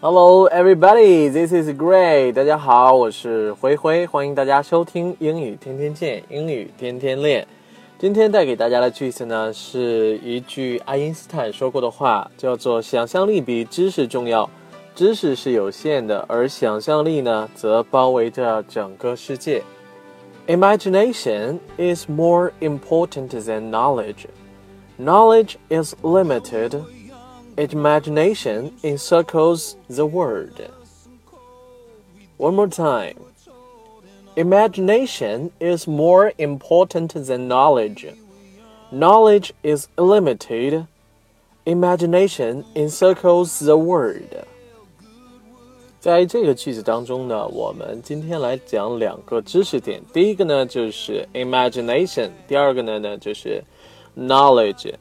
Hello, everybody. This is Gray. 大家好，我是灰灰，欢迎大家收听英语天天见，英语天天练。今天带给大家的句子呢，是一句爱因斯坦说过的话，叫做“想象力比知识重要”。知识是有限的，而想象力呢，则包围着整个世界。Imagination is more important than knowledge. Knowledge is limited. Imagination encircles the world. One more time. Imagination is more important than knowledge. Knowledge is limited. Imagination encircles the world. 在这个句子当中呢，我们今天来讲两个知识点。第一个呢就是 imagination，第二个呢呢就是 knowledge。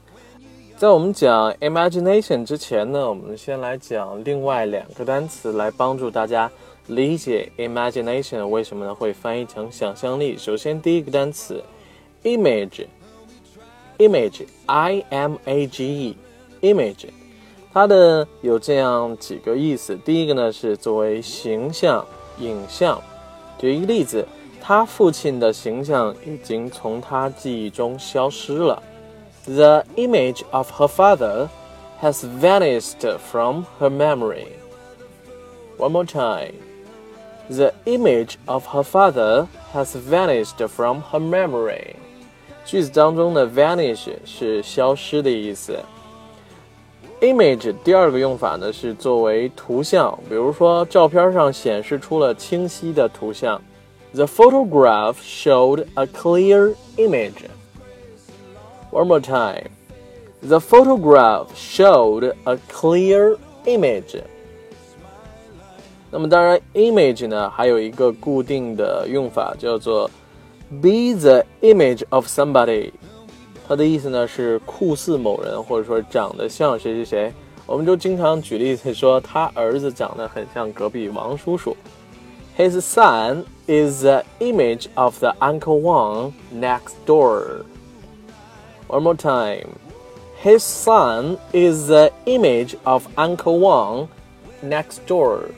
在我们讲 imagination 之前呢，我们先来讲另外两个单词，来帮助大家理解 imagination 为什么呢会翻译成想象力。首先，第一个单词 image，image，i m a g e，image，它的有这样几个意思。第一个呢是作为形象、影像。举一个例子，他父亲的形象已经从他记忆中消失了。The image of her father has vanished from her memory. One more time. The image of her father has vanished from her memory. 句子当中的 vanish 是消失的意思。image 第二个用法呢是作为图像，比如说照片上显示出了清晰的图像。The photograph showed a clear image. One more time. The photograph showed a clear image. 那么当然，image 呢还有一个固定的用法，叫做 be the image of somebody。它的意思呢是酷似某人，或者说长得像谁谁谁。我们就经常举例子说，他儿子长得很像隔壁王叔叔。His son is the image of the Uncle Wang next door. One more time. His son is the image of Uncle Wang next door.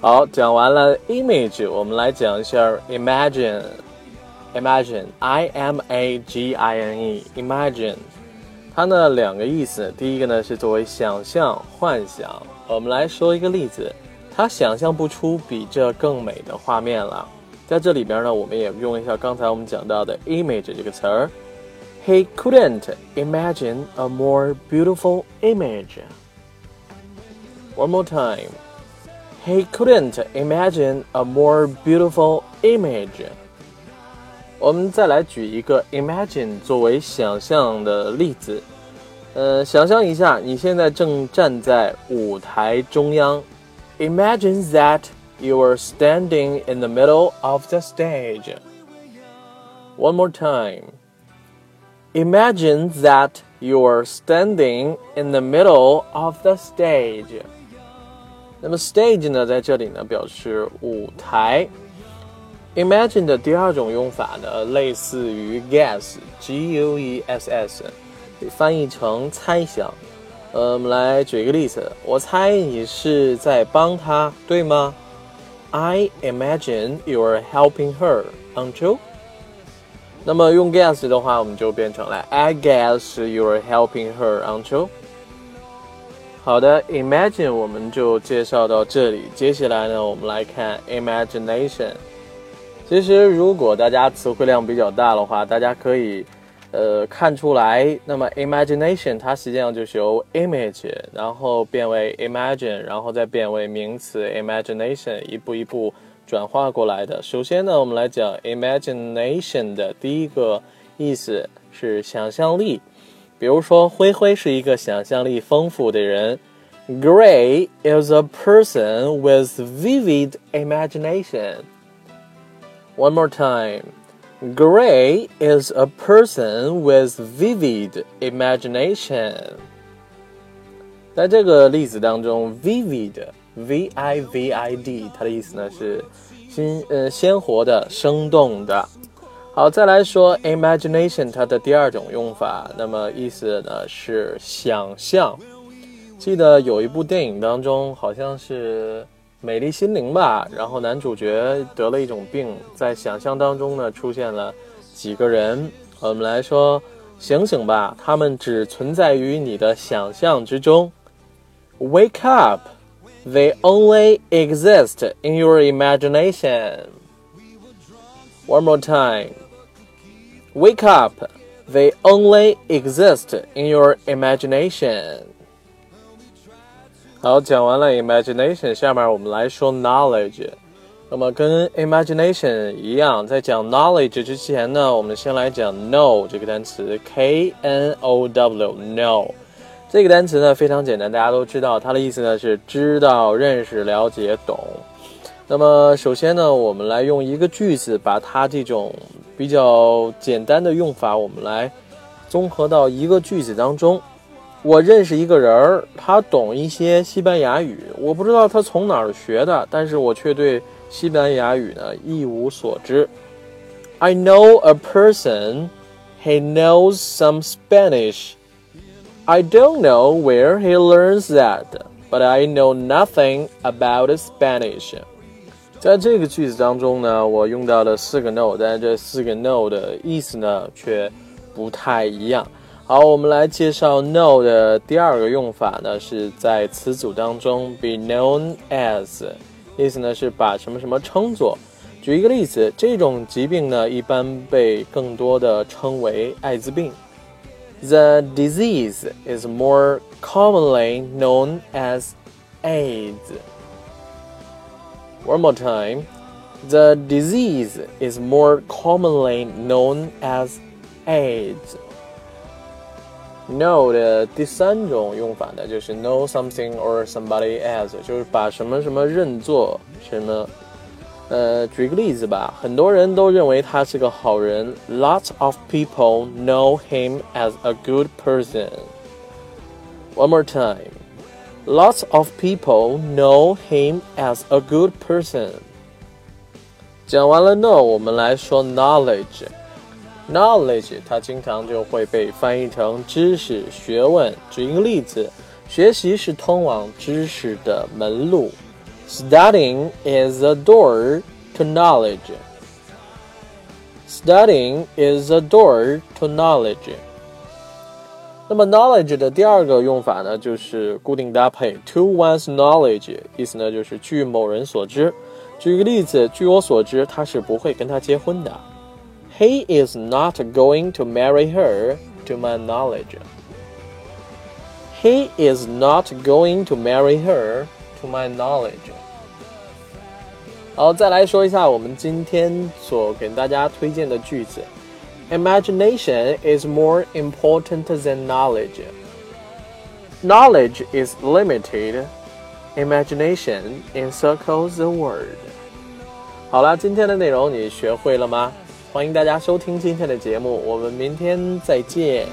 好，讲完了 image，我们来讲一下 imagine。imagine，i m a g i n e，imagine，它呢两个意思，第一个呢是作为想象、幻想。我们来说一个例子，他想象不出比这更美的画面了。 在这里边呢，我们也用一下刚才我们讲到的 image 这个词儿。He couldn't imagine a more beautiful image. One more time. He couldn't imagine a more beautiful image. 我们再来举一个 imagine 作为想象的例子。呃，想象一下，你现在正站在舞台中央。Imagine that you are standing in the middle of the stage. One more time. Imagine that you are standing in the middle of the stage. 那么 stage 呢，在这里呢表示舞台。Imagine 的第二种用法呢，类似于 guess，g u e s s，翻译成猜想。呃，我们来举一个例子，我猜你是在帮他，对吗 ？I imagine you are helping her, aren't you？那么用 guess 的话，我们就变成了 I guess you are helping her, aren't you？好的，imagine 我们就介绍到这里。接下来呢，我们来看 imagination。其实，如果大家词汇量比较大的话，大家可以， 呃，看出来。那么，imagination 它实际上就是由 image，然后变为 imagine，然后再变为名词 imagination，一步一步转化过来的。首先呢，我们来讲 imagination 的第一个意思是想象力。比如说，灰灰是一个想象力丰富的人。Gray is a person with vivid imagination. One more time. Gray is a person with vivid imagination. 在这个例子当中，vivid，v i v i d，它的意思呢是新呃鲜活的、生动的。好，再来说 imagination，它的第二种用法，那么意思呢是想象。记得有一部电影当中，好像是《美丽心灵》吧，然后男主角得了一种病，在想象当中呢出现了几个人，我们来说，醒醒吧，他们只存在于你的想象之中。Wake up, they only exist in your imagination. One more time. Wake up. They only exist in your imagination。 好，讲完了 imagination，下面我们来说 knowledge。那么跟 imagination 一样，在讲 knowledge 之前呢，我们先来讲 know 这个单词，k n o w know 这个单词呢非常简单，大家都知道，它的意思呢是知道、认识、了解、懂。那么首先呢，我们来用一个句子把它这种。比较简单的用法，我们来综合到一个句子当中。我认识一个人儿，他懂一些西班牙语，我不知道他从哪儿学的，但是我却对西班牙语呢一无所知。I know a person, he knows some Spanish. I don't know where he learns that, but I know nothing about Spanish. 在这个句子当中呢，我用到了四个 no，但这四个 no 的意思呢却不太一样。好，我们来介绍 no 的第二个用法呢，是在词组当中 be known as，意思呢是把什么什么称作。举一个例子，这种疾病呢一般被更多的称为艾滋病。The disease is more commonly known as AIDS. One more time. The disease is more commonly known as AIDS. Know 的第三种用法呢，就是 know something or somebody as，就是把什么什么认作什么。呃，举个例子吧，很多人都认为他是个好人。Lots of people know him as a good person. One more time. Lots of people know him as a good person. 讲完了 know，我们来说 knowledge。 Knowledge 它经常就会被翻译成知识、学问。举一个例子，学习是通往知识的门路。Studying is a door to knowledge. Studying is a door to knowledge. 那么 knowledge 的第二个用法呢，就是固定搭配 to one's knowledge，意思呢就是据某人所知。举个例子，据我所知，他是不会跟他结婚的。He is not going to marry her, to my knowledge. He is not going to marry her, to my knowledge. 好，再来说一下我们今天所给大家推荐的句子。Imagination is more important than knowledge. Knowledge is limited. Imagination encircles the world. 好了，今天的内容你学会了吗？ 欢迎大家收听今天的节目，我们明天再见。